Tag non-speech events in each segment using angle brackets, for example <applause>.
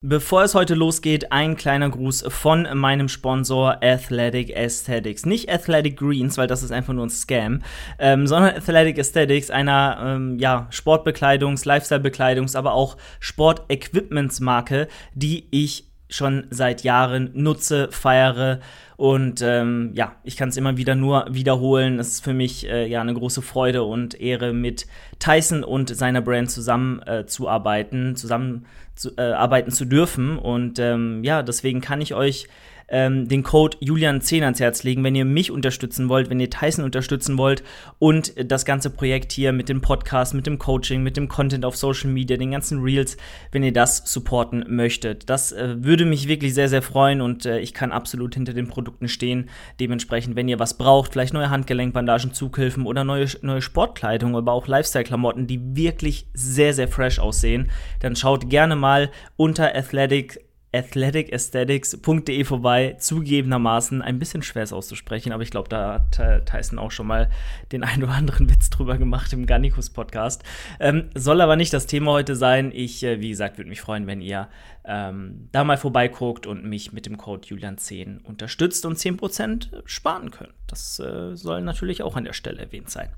Bevor es heute losgeht, ein kleiner Gruß von meinem Sponsor Athletic Aesthetics. Nicht Athletic Greens, weil das ist einfach nur ein Scam, ähm, sondern Athletic Aesthetics, einer ähm, ja, Sportbekleidungs-, Lifestyle-Bekleidungs-, aber auch Sport-Equipments-Marke, die ich schon seit Jahren nutze, feiere und ähm, ja, ich kann es immer wieder nur wiederholen. Es ist für mich äh, ja eine große Freude und Ehre, mit Tyson und seiner Brand zusammen äh, zusammen zu, äh, arbeiten zu dürfen. Und ähm, ja, deswegen kann ich euch ähm, den Code Julian10 ans Herz legen, wenn ihr mich unterstützen wollt, wenn ihr Tyson unterstützen wollt und das ganze Projekt hier mit dem Podcast, mit dem Coaching, mit dem Content auf Social Media, den ganzen Reels, wenn ihr das supporten möchtet. Das äh, würde mich wirklich sehr, sehr freuen und äh, ich kann absolut hinter den Produkten stehen. Dementsprechend, wenn ihr was braucht, vielleicht neue Handgelenkbandagen, Zughilfen oder neue, neue Sportkleidung, aber auch Lifestyle-Klamotten, die wirklich sehr, sehr fresh aussehen, dann schaut gerne mal unter Athletic athleticesthetics.de vorbei. Zugegebenermaßen ein bisschen schwer es auszusprechen, aber ich glaube, da hat äh, Tyson auch schon mal den einen oder anderen Witz drüber gemacht im Garnicus Podcast. Ähm, soll aber nicht das Thema heute sein. Ich, äh, wie gesagt, würde mich freuen, wenn ihr ähm, da mal vorbeiguckt und mich mit dem Code Julian10 unterstützt und 10% sparen könnt. Das äh, soll natürlich auch an der Stelle erwähnt sein.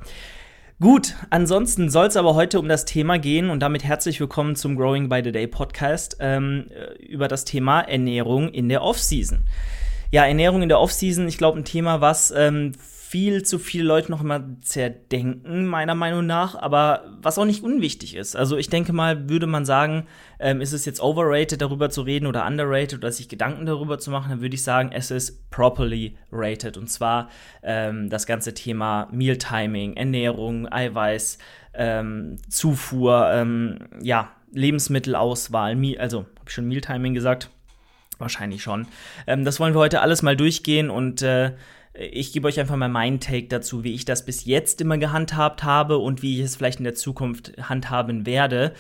Gut, ansonsten soll es aber heute um das Thema gehen und damit herzlich willkommen zum Growing by the Day Podcast ähm, äh, über das Thema Ernährung in der Offseason. Ja, Ernährung in der Offseason, ich glaube, ein Thema, was ähm, viel zu viele Leute noch immer zerdenken, meiner Meinung nach, aber was auch nicht unwichtig ist. Also ich denke mal, würde man sagen, ähm, ist es jetzt overrated, darüber zu reden oder underrated oder sich Gedanken darüber zu machen, dann würde ich sagen, es ist properly rated. Und zwar ähm, das ganze Thema Mealtiming, Ernährung, Eiweiß, ähm, Zufuhr, ähm, ja, Lebensmittelauswahl, also habe ich schon Mealtiming gesagt? Wahrscheinlich schon. Ähm, das wollen wir heute alles mal durchgehen und äh, ich gebe euch einfach mal meinen Take dazu, wie ich das bis jetzt immer gehandhabt habe und wie ich es vielleicht in der Zukunft handhaben werde.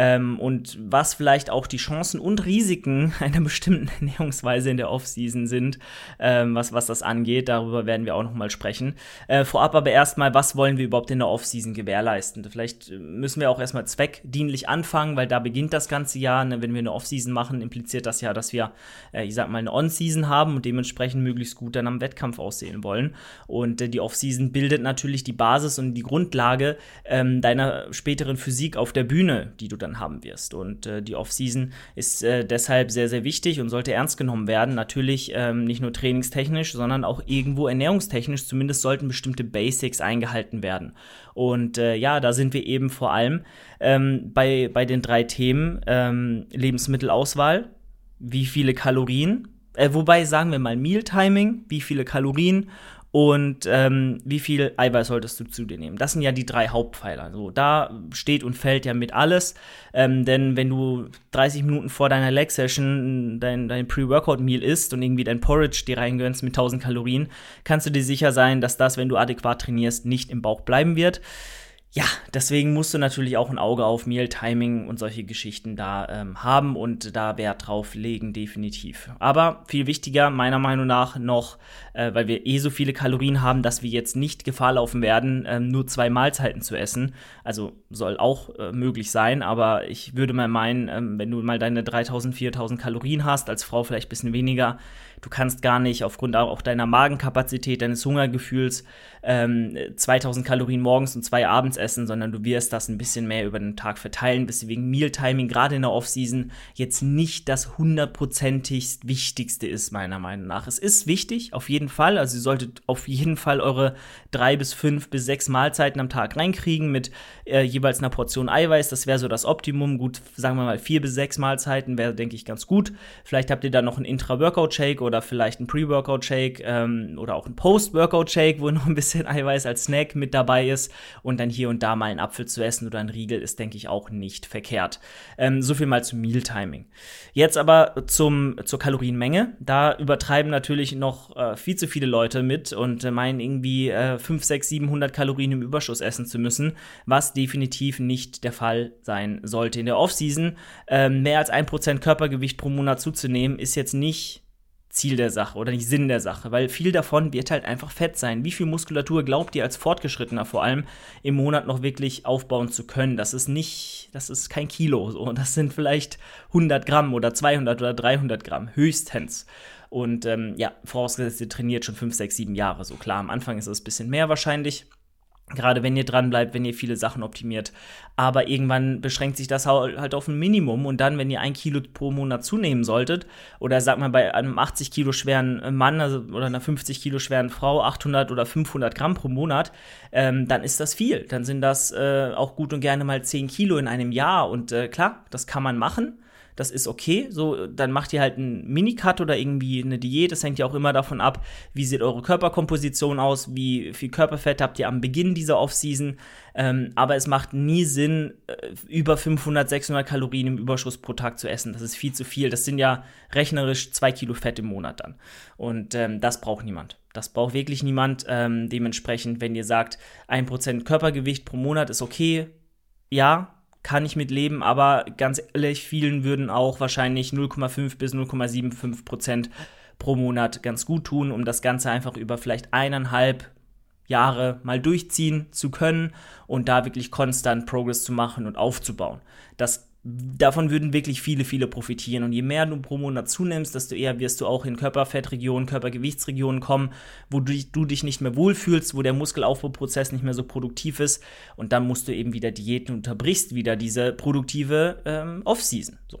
Ähm, und was vielleicht auch die Chancen und Risiken <laughs> einer bestimmten <laughs> Ernährungsweise in der Offseason sind, ähm, was, was das angeht. Darüber werden wir auch nochmal sprechen. Äh, vorab aber erstmal, was wollen wir überhaupt in der Offseason gewährleisten? Vielleicht müssen wir auch erstmal zweckdienlich anfangen, weil da beginnt das ganze Jahr. Ne? Wenn wir eine Offseason machen, impliziert das ja, dass wir, äh, ich sag mal, eine On-Season haben und dementsprechend möglichst gut dann am Wettkampf aussehen aussehen wollen. Und äh, die Offseason bildet natürlich die Basis und die Grundlage ähm, deiner späteren Physik auf der Bühne, die du dann haben wirst. Und äh, die Offseason ist äh, deshalb sehr, sehr wichtig und sollte ernst genommen werden. Natürlich ähm, nicht nur trainingstechnisch, sondern auch irgendwo ernährungstechnisch. Zumindest sollten bestimmte Basics eingehalten werden. Und äh, ja, da sind wir eben vor allem ähm, bei, bei den drei Themen ähm, Lebensmittelauswahl, wie viele Kalorien äh, wobei sagen wir mal Mealtiming, wie viele Kalorien und ähm, wie viel Eiweiß solltest du zu dir nehmen. Das sind ja die drei Hauptpfeiler. So, da steht und fällt ja mit alles. Ähm, denn wenn du 30 Minuten vor deiner Leg-Session dein, dein Pre-Workout-Meal isst und irgendwie dein Porridge dir reingönnst mit 1000 Kalorien, kannst du dir sicher sein, dass das, wenn du adäquat trainierst, nicht im Bauch bleiben wird ja, deswegen musst du natürlich auch ein Auge auf Meal, Timing und solche Geschichten da ähm, haben und da Wert drauf legen, definitiv. Aber viel wichtiger, meiner Meinung nach, noch, äh, weil wir eh so viele Kalorien haben, dass wir jetzt nicht Gefahr laufen werden, ähm, nur zwei Mahlzeiten zu essen. Also soll auch äh, möglich sein, aber ich würde mal meinen, ähm, wenn du mal deine 3000, 4000 Kalorien hast, als Frau vielleicht ein bisschen weniger, du kannst gar nicht aufgrund auch deiner Magenkapazität, deines Hungergefühls ähm, 2000 Kalorien morgens und zwei abends essen, sondern du wirst das ein bisschen mehr über den Tag verteilen, weswegen Mealtiming gerade in der Offseason jetzt nicht das hundertprozentig Wichtigste ist, meiner Meinung nach. Es ist wichtig, auf jeden Fall. Also ihr solltet auf jeden Fall eure drei bis fünf bis sechs Mahlzeiten am Tag reinkriegen mit äh, jeweils einer Portion Eiweiß. Das wäre so das Optimum. Gut, sagen wir mal vier bis sechs Mahlzeiten wäre, denke ich, ganz gut. Vielleicht habt ihr dann noch einen Intra-Workout-Shake oder vielleicht einen Pre-Workout-Shake ähm, oder auch einen Post-Workout-Shake, wo noch ein bisschen Eiweiß als Snack mit dabei ist und dann hier und da mal einen Apfel zu essen oder einen Riegel ist, denke ich, auch nicht verkehrt. Ähm, so viel mal zum Meal-Timing. Jetzt aber zum, zur Kalorienmenge. Da übertreiben natürlich noch äh, viel zu viele Leute mit und äh, meinen irgendwie äh, 5, 6, 700 Kalorien im Überschuss essen zu müssen, was definitiv nicht der Fall sein sollte. In der Offseason äh, mehr als 1% Körpergewicht pro Monat zuzunehmen, ist jetzt nicht Ziel der Sache oder nicht Sinn der Sache, weil viel davon wird halt einfach Fett sein. Wie viel Muskulatur glaubt ihr als Fortgeschrittener vor allem im Monat noch wirklich aufbauen zu können? Das ist nicht, das ist kein Kilo, so. Das sind vielleicht 100 Gramm oder 200 oder 300 Gramm, höchstens. Und ähm, ja, vorausgesetzt, ihr trainiert schon 5, 6, 7 Jahre. So klar, am Anfang ist es ein bisschen mehr wahrscheinlich. Gerade wenn ihr dran bleibt, wenn ihr viele Sachen optimiert. Aber irgendwann beschränkt sich das halt auf ein Minimum. Und dann, wenn ihr ein Kilo pro Monat zunehmen solltet, oder sagt mal bei einem 80 Kilo schweren Mann also, oder einer 50 Kilo schweren Frau 800 oder 500 Gramm pro Monat, ähm, dann ist das viel. Dann sind das äh, auch gut und gerne mal 10 Kilo in einem Jahr. Und äh, klar, das kann man machen das ist okay. So, dann macht ihr halt einen Minicut oder irgendwie eine Diät. Das hängt ja auch immer davon ab, wie sieht eure Körperkomposition aus, wie viel Körperfett habt ihr am Beginn dieser Offseason. Ähm, aber es macht nie Sinn, äh, über 500, 600 Kalorien im Überschuss pro Tag zu essen. Das ist viel zu viel. Das sind ja rechnerisch zwei Kilo Fett im Monat dann. Und ähm, das braucht niemand. Das braucht wirklich niemand. Ähm, dementsprechend, wenn ihr sagt, 1% Körpergewicht pro Monat ist okay, ja, kann ich mit leben, aber ganz ehrlich, vielen würden auch wahrscheinlich 0,5 bis 0,75 Prozent pro Monat ganz gut tun, um das Ganze einfach über vielleicht eineinhalb Jahre mal durchziehen zu können und da wirklich konstant Progress zu machen und aufzubauen. Das davon würden wirklich viele, viele profitieren. Und je mehr du pro Monat zunimmst, desto eher wirst du auch in Körperfettregionen, Körpergewichtsregionen kommen, wo du, du dich nicht mehr wohlfühlst, wo der Muskelaufbauprozess nicht mehr so produktiv ist. Und dann musst du eben wieder Diäten unterbrichst wieder diese produktive ähm, Off-Season. So.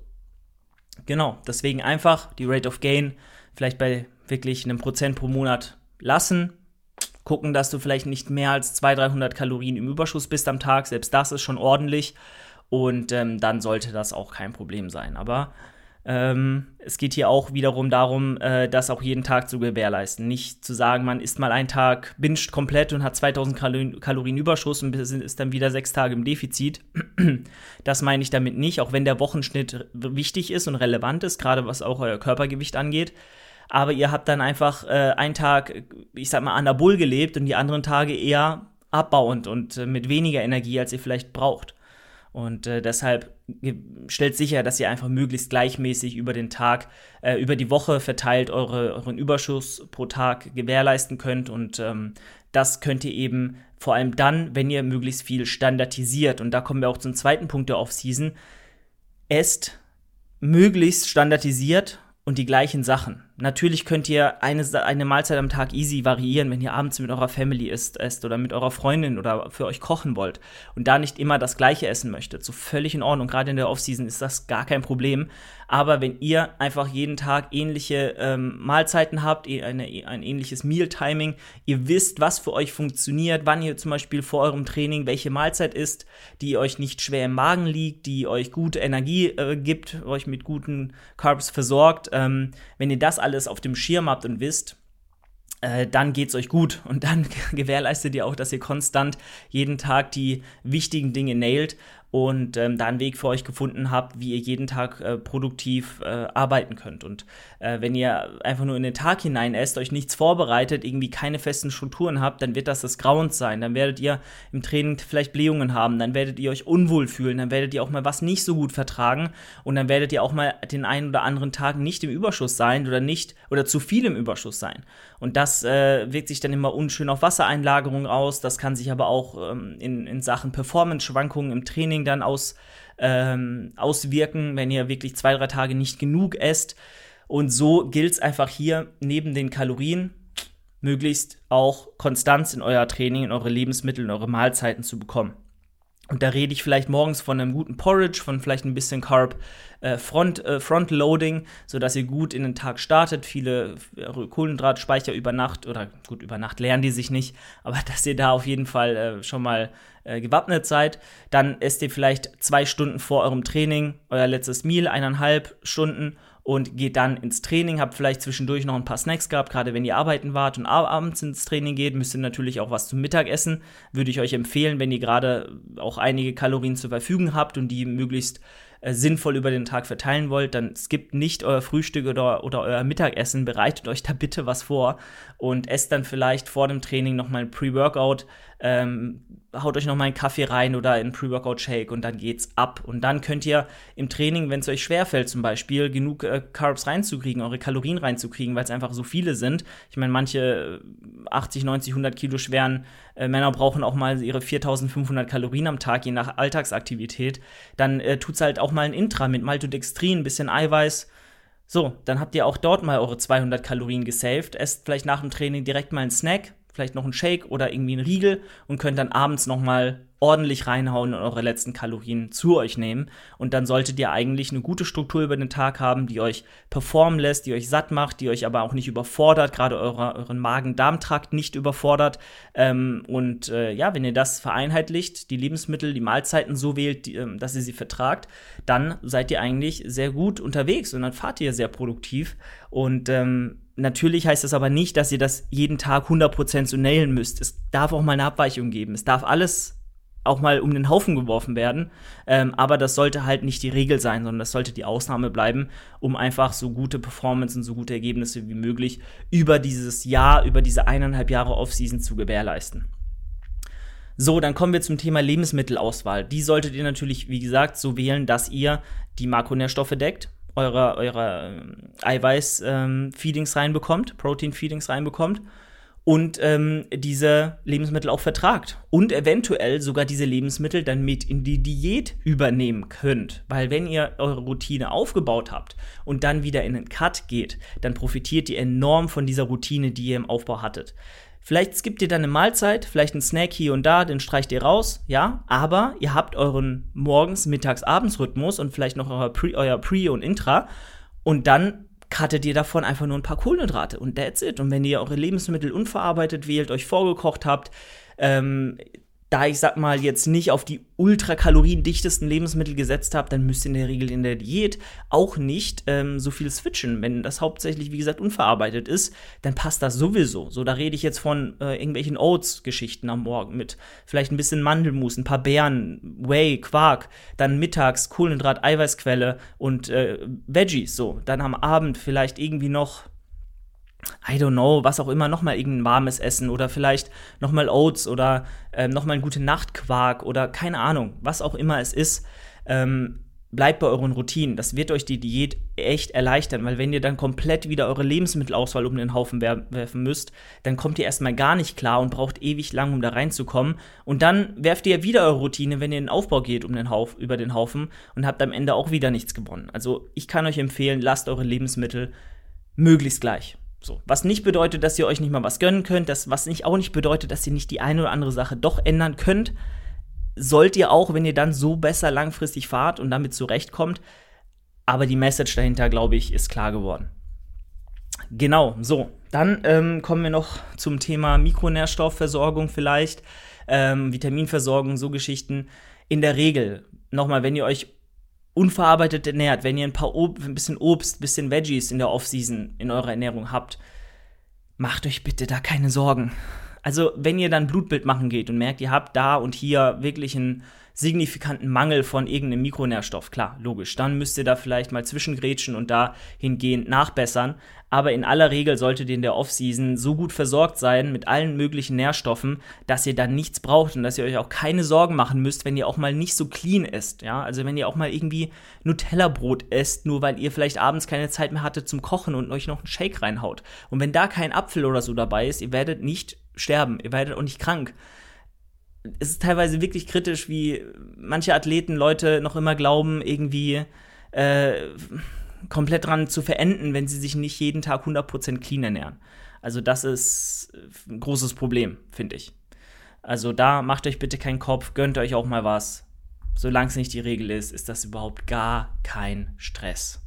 Genau, deswegen einfach die Rate of Gain vielleicht bei wirklich einem Prozent pro Monat lassen. Gucken, dass du vielleicht nicht mehr als 200, 300 Kalorien im Überschuss bist am Tag. Selbst das ist schon ordentlich. Und ähm, dann sollte das auch kein Problem sein. Aber ähm, es geht hier auch wiederum darum, äh, das auch jeden Tag zu gewährleisten. Nicht zu sagen, man isst mal einen Tag, binscht komplett und hat 2000 Kalorien, Überschuss und ist dann wieder sechs Tage im Defizit. <clears throat> Das meine ich damit nicht, auch wenn der Wochenschnitt wichtig ist und relevant ist, gerade was auch euer Körpergewicht angeht. Aber ihr habt dann einfach äh, einen Tag, ich sag mal, anabol gelebt und die anderen Tage eher abbauend und äh, mit weniger Energie, als ihr vielleicht braucht. Und äh, deshalb stellt sicher, dass ihr einfach möglichst gleichmäßig über den Tag, äh, über die Woche verteilt eure, euren Überschuss pro Tag gewährleisten könnt. Und ähm, das könnt ihr eben vor allem dann, wenn ihr möglichst viel standardisiert. Und da kommen wir auch zum zweiten Punkt der Off-Season. Esst möglichst standardisiert und die gleichen Sachen. Natürlich könnt ihr eine, eine Mahlzeit am Tag easy variieren, wenn ihr abends mit eurer Family isst, esst oder mit eurer Freundin oder für euch kochen wollt und da nicht immer das gleiche essen möchtet. So völlig in Ordnung. Gerade in der Offseason ist das gar kein Problem. Aber wenn ihr einfach jeden Tag ähnliche ähm, Mahlzeiten habt, eine, ein ähnliches Meal-Timing, ihr wisst, was für euch funktioniert, wann ihr zum Beispiel vor eurem Training welche Mahlzeit isst, die euch nicht schwer im Magen liegt, die euch gute Energie äh, gibt, euch mit guten Carbs versorgt, ähm, wenn ihr das alles auf dem Schirm habt und wisst, äh, dann geht's euch gut. Und dann <laughs> gewährleistet ihr auch, dass ihr konstant jeden Tag die wichtigen Dinge nailt und ähm, da einen Weg für euch gefunden habt, wie ihr jeden Tag äh, produktiv äh, arbeiten könnt. Und äh, wenn ihr einfach nur in den Tag hinein esst, euch nichts vorbereitet, irgendwie keine festen Strukturen habt, dann wird das das Grauens sein. Dann werdet ihr im Training vielleicht Blähungen haben, dann werdet ihr euch unwohl fühlen, dann werdet ihr auch mal was nicht so gut vertragen und dann werdet ihr auch mal den einen oder anderen Tag nicht im Überschuss sein oder nicht oder zu viel im Überschuss sein. Und das äh, wirkt sich dann immer unschön auf Wassereinlagerung aus. Das kann sich aber auch ähm, in, in Sachen Performance-Schwankungen im Training Training dann aus, ähm, auswirken, wenn ihr wirklich zwei, drei Tage nicht genug esst. Und so gilt es einfach hier neben den Kalorien möglichst auch Konstanz in euer Training, in eure Lebensmittel, in eure Mahlzeiten zu bekommen. Und da rede ich vielleicht morgens von einem guten Porridge, von vielleicht ein bisschen Carb äh, Front, äh, Frontloading, sodass ihr gut in den Tag startet. Viele Kohlenhydratspeicher über Nacht oder gut, über Nacht lernen die sich nicht, <laughs> aber dass ihr da auf jeden Fall äh, schon mal äh, gewappnet seid. Dann esst ihr vielleicht zwei Stunden vor eurem Training euer letztes Meal, eineinhalb Stunden und geht dann ins Training, habt vielleicht zwischendurch noch ein paar Snacks gehabt, gerade wenn ihr arbeiten wart und abends ins Training geht, müsst ihr natürlich auch was zum Mittag essen. Würde ich euch empfehlen, wenn ihr gerade auch einige Kalorien zur Verfügung habt und die möglichst äh, sinnvoll über den Tag verteilen wollt, dann skippt nicht euer Frühstück oder, oder euer Mittagessen, bereitet euch da bitte was vor und esst dann vielleicht vor dem Training nochmal ein Pre-Workout ähm, haut euch noch mal einen Kaffee rein oder einen Pre-Workout-Shake und dann geht's ab. Und dann könnt ihr im Training, wenn es euch schwerfällt, zum Beispiel genug äh, Carbs reinzukriegen, eure Kalorien reinzukriegen, weil es einfach so viele sind. Ich meine, manche 80, 90, 100 Kilo schweren äh, Männer brauchen auch mal ihre 4500 Kalorien am Tag, je nach Alltagsaktivität. Dann äh, tut's halt auch mal ein Intra mit Maltodextrin, ein bisschen Eiweiß. So, dann habt ihr auch dort mal eure 200 Kalorien gesaved. Esst vielleicht nach dem Training direkt mal einen Snack, vielleicht noch einen Shake oder irgendwie einen Riegel und könnt dann abends noch mal ordentlich reinhauen und eure letzten Kalorien zu euch nehmen. Und dann solltet ihr eigentlich eine gute Struktur über den Tag haben, die euch performen lässt, die euch satt macht, die euch aber auch nicht überfordert, gerade eure, euren Magen-Darm-Trakt nicht überfordert. Ähm, und äh, ja, wenn ihr das vereinheitlicht, die Lebensmittel, die Mahlzeiten so wählt, die, äh, dass ihr sie vertragt, dann seid ihr eigentlich sehr gut unterwegs und dann fahrt ihr sehr produktiv. Und ähm, Natürlich heißt das aber nicht, dass ihr das jeden Tag 100% so nailen müsst. Es darf auch mal eine Abweichung geben. Es darf alles auch mal um den Haufen geworfen werden. Ähm, aber das sollte halt nicht die Regel sein, sondern das sollte die Ausnahme bleiben, um einfach so gute Performance und so gute Ergebnisse wie möglich über dieses Jahr, über diese eineinhalb Jahre Offseason zu gewährleisten. So, dann kommen wir zum Thema Lebensmittelauswahl. Die solltet ihr natürlich, wie gesagt, so wählen, dass ihr die Makronährstoffe deckt eure, eure ähm, Eiweiß-Feedings ähm, reinbekommt, Protein-Feedings reinbekommt und ähm, diese Lebensmittel auch vertragt und eventuell sogar diese Lebensmittel dann mit in die Diät übernehmen könnt. Weil wenn ihr eure Routine aufgebaut habt und dann wieder in den Cut geht, dann profitiert ihr enorm von dieser Routine, die ihr im Aufbau hattet. Vielleicht skippt ihr dann eine Mahlzeit, vielleicht einen Snack hier und da, den streicht ihr raus, ja, aber ihr habt euren Morgens-, Mittags-, Abends-Rhythmus und vielleicht noch euer Pre, euer Pre und Intra und dann cuttet ihr davon einfach nur ein paar Kohlenhydrate und that's it. Und wenn ihr eure Lebensmittel unverarbeitet wählt, euch vorgekocht habt, ähm, da ich sag mal jetzt nicht auf die ultrakaloriendichtesten Lebensmittel gesetzt habe, dann müsst ihr in der Regel in der Diät auch nicht ähm, so viel switchen. Wenn das hauptsächlich, wie gesagt, unverarbeitet ist, dann passt das sowieso. So, da rede ich jetzt von äh, irgendwelchen Oats-Geschichten am Morgen mit vielleicht ein bisschen Mandelmus, ein paar Beeren, Whey, Quark, dann mittags Kohlenhydrat, Eiweißquelle und äh, Veggies. So, dann am Abend vielleicht irgendwie noch I don't know, was auch immer, nochmal irgendein warmes Essen oder vielleicht nochmal Oats oder ähm, nochmal ein gute Nachtquark oder keine Ahnung, was auch immer es ist. Ähm, bleibt bei euren Routinen. Das wird euch die Diät echt erleichtern, weil wenn ihr dann komplett wieder eure Lebensmittelauswahl um den Haufen werfen müsst, dann kommt ihr erstmal gar nicht klar und braucht ewig lang, um da reinzukommen. Und dann werft ihr wieder eure Routine, wenn ihr in den Aufbau geht um den Hauf, über den Haufen und habt am Ende auch wieder nichts gewonnen. Also ich kann euch empfehlen, lasst eure Lebensmittel möglichst gleich. So, was nicht bedeutet, dass ihr euch nicht mal was gönnen könnt, das, was nicht, auch nicht bedeutet, dass ihr nicht die eine oder andere Sache doch ändern könnt, sollt ihr auch, wenn ihr dann so besser langfristig fahrt und damit zurechtkommt. Aber die Message dahinter, glaube ich, ist klar geworden. Genau, so. Dann ähm, kommen wir noch zum Thema Mikronährstoffversorgung vielleicht, ähm, Vitaminversorgung, so Geschichten. In der Regel, nochmal, wenn ihr euch unverarbeitet ernährt, wenn ihr ein paar Ob ein bisschen Obst, ein bisschen Veggies in der Offseason in eurer Ernährung habt, macht euch bitte da keine Sorgen. Also, wenn ihr dann Blutbild machen geht und merkt, ihr habt da und hier wirklich einen signifikanten Mangel von irgendeinem Mikronährstoff, klar, logisch, dann müsst ihr da vielleicht mal zwischengrätschen und da hingehend nachbessern. Aber in aller Regel solltet ihr in der Offseason so gut versorgt sein mit allen möglichen Nährstoffen, dass ihr dann nichts braucht und dass ihr euch auch keine Sorgen machen müsst, wenn ihr auch mal nicht so clean isst. Ja, also wenn ihr auch mal irgendwie Nutella-Brot esst, nur weil ihr vielleicht abends keine Zeit mehr hattet zum Kochen und euch noch einen Shake reinhaut. Und wenn da kein Apfel oder so dabei ist, ihr werdet nicht sterben, ihr werdet auch nicht krank es ist teilweise wirklich kritisch, wie manche Athleten, Leute noch immer glauben, irgendwie äh, komplett dran zu verenden, wenn sie sich nicht jeden Tag 100% clean ernähren. Also das ist ein großes Problem, finde ich. Also da macht euch bitte keinen Kopf, gönnt euch auch mal was. Solange es nicht die Regel ist, ist das überhaupt gar kein Stress.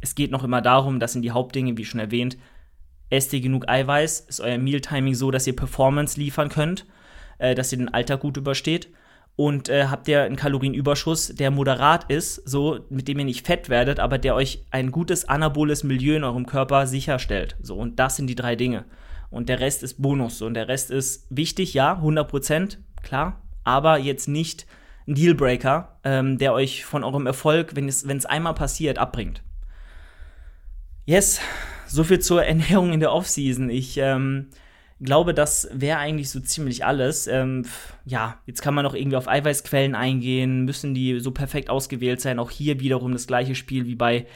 Es geht noch immer darum, das sind die Hauptdinge, wie schon erwähnt, esst ihr genug Eiweiß, ist euer Mealtiming so, dass ihr Performance liefern könnt äh, dass ihr den Alltag gut übersteht. Und äh, habt ihr einen Kalorienüberschuss, der moderat ist, so mit dem ihr nicht fett werdet, aber der euch ein gutes anaboles Milieu in eurem Körper sicherstellt. So, und das sind die drei Dinge. Und der Rest ist Bonus. So, und der Rest ist wichtig, ja, 100 Prozent, klar, aber jetzt nicht ein Dealbreaker, ähm, der euch von eurem Erfolg, wenn es, einmal passiert, abbringt. Yes, so viel zur <laughs> Ernährung in der Offseason. Ich ähm, glaube, das wäre eigentlich so ziemlich alles. Ähm, ja, jetzt kann man noch irgendwie auf Eiweißquellen eingehen, müssen die so perfekt ausgewählt sein. Auch hier wiederum das gleiche Spiel wie bei,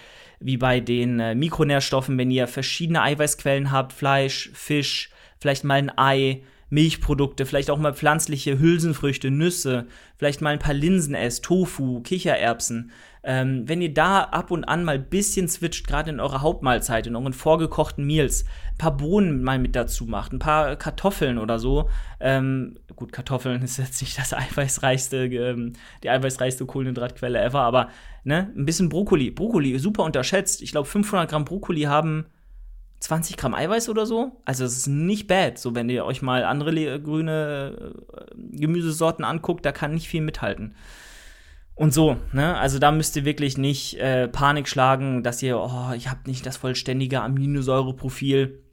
wie bei den äh, Mikronährstoffen, wenn ihr verschiedene Eiweißquellen habt, Fleisch, Fisch, vielleicht mal ein Ei, Milchprodukte, vielleicht auch mal pflanzliche Hülsenfrüchte, Nüsse, vielleicht mal ein paar Linsen esst, Tofu, Kichererbsen. Ähm, wenn ihr da ab und an mal ein bisschen switcht, gerade in eurer Hauptmahlzeit, in euren vorgekochten Meals, ein paar Bohnen mal mit dazu macht, ein paar Kartoffeln oder so. Ähm, gut, Kartoffeln <laughs> ist jetzt nicht das eiweißreichste, ähm, die eiweißreichste Kohlenhydratquelle ever, aber ne, ein bisschen Brokkoli. Brokkoli, super unterschätzt. Ich glaube, 500 Gramm Brokkoli haben 20 Gramm Eiweiß oder so. Also es ist nicht bad. So, wenn ihr euch mal andere grüne äh, Gemüsesorten anguckt, da kann nicht viel mithalten. Und so, ne? Also da müsst ihr wirklich nicht äh, Panik schlagen, dass ihr, oh, ich habe nicht das vollständige Aminosäureprofil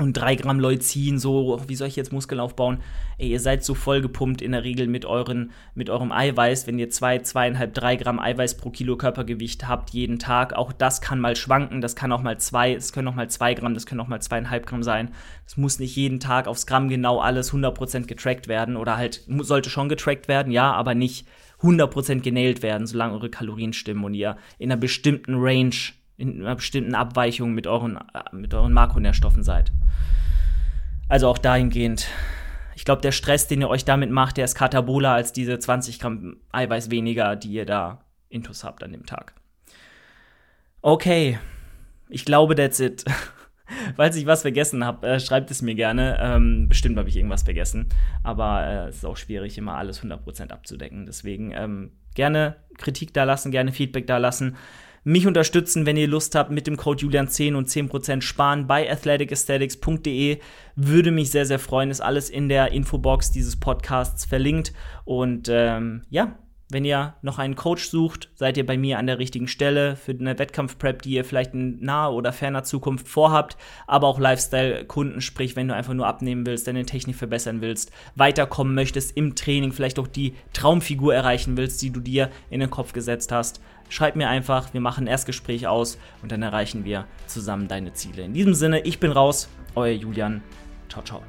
und drei Gramm Leucin, so, wie soll ich jetzt Muskeln aufbauen? Ey, ihr seid so vollgepumpt in der Regel mit, euren, mit eurem Eiweiß, wenn ihr zwei, zweieinhalb, drei Gramm Eiweiß pro Kilo Körpergewicht habt jeden Tag. Auch das kann mal schwanken, das kann auch mal zwei, es können auch mal zwei Gramm, das können auch mal zweieinhalb Gramm sein. Es muss nicht jeden Tag aufs Gramm genau alles 100% getrackt werden oder halt, sollte schon getrackt werden, ja, aber nicht 100% genäht werden, solange eure Kalorien stimmen und ihr in einer bestimmten Range in einer bestimmten Abweichung mit euren, mit euren Makronährstoffen seid. Also auch dahingehend. Ich glaube, der Stress, den ihr euch damit macht, der ist kataboler als diese 20 Gramm Eiweiß weniger, die ihr da intus habt an dem Tag. Okay, ich glaube, that's it. <laughs> Falls ich was vergessen habe, äh, schreibt es mir gerne. Ähm, bestimmt habe ich irgendwas vergessen. Aber äh, es ist auch schwierig, immer alles 100% abzudecken. Deswegen ähm, gerne Kritik da lassen, gerne Feedback da lassen mich unterstützen, wenn ihr Lust habt, mit dem Code Julian10 und 10% sparen bei athleticesthetics.de. Würde mich sehr, sehr freuen. Ist alles in der Infobox dieses Podcasts verlinkt. Und ähm, ja, wenn ihr noch einen Coach sucht, seid ihr bei mir an der richtigen Stelle für eine Wettkampfprep, die ihr vielleicht in naher oder ferner Zukunft vorhabt, aber auch Lifestyle-Kunden, sprich, wenn du einfach nur abnehmen willst, deine Technik verbessern willst, weiterkommen möchtest im Training, vielleicht auch die Traumfigur erreichen willst, die du dir in den Kopf gesetzt hast. Schreib mir einfach, wir machen ein Erstgespräch aus und dann erreichen wir zusammen deine Ziele. In diesem Sinne, ich bin raus, euer Julian. Ciao, ciao.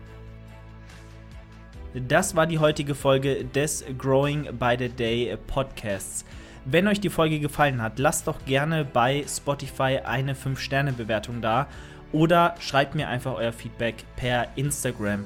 Das war die heutige Folge des Growing by the Day Podcasts. Wenn euch die Folge gefallen hat, lasst doch gerne bei Spotify eine 5-Sterne-Bewertung da oder schreibt mir einfach euer Feedback per Instagram.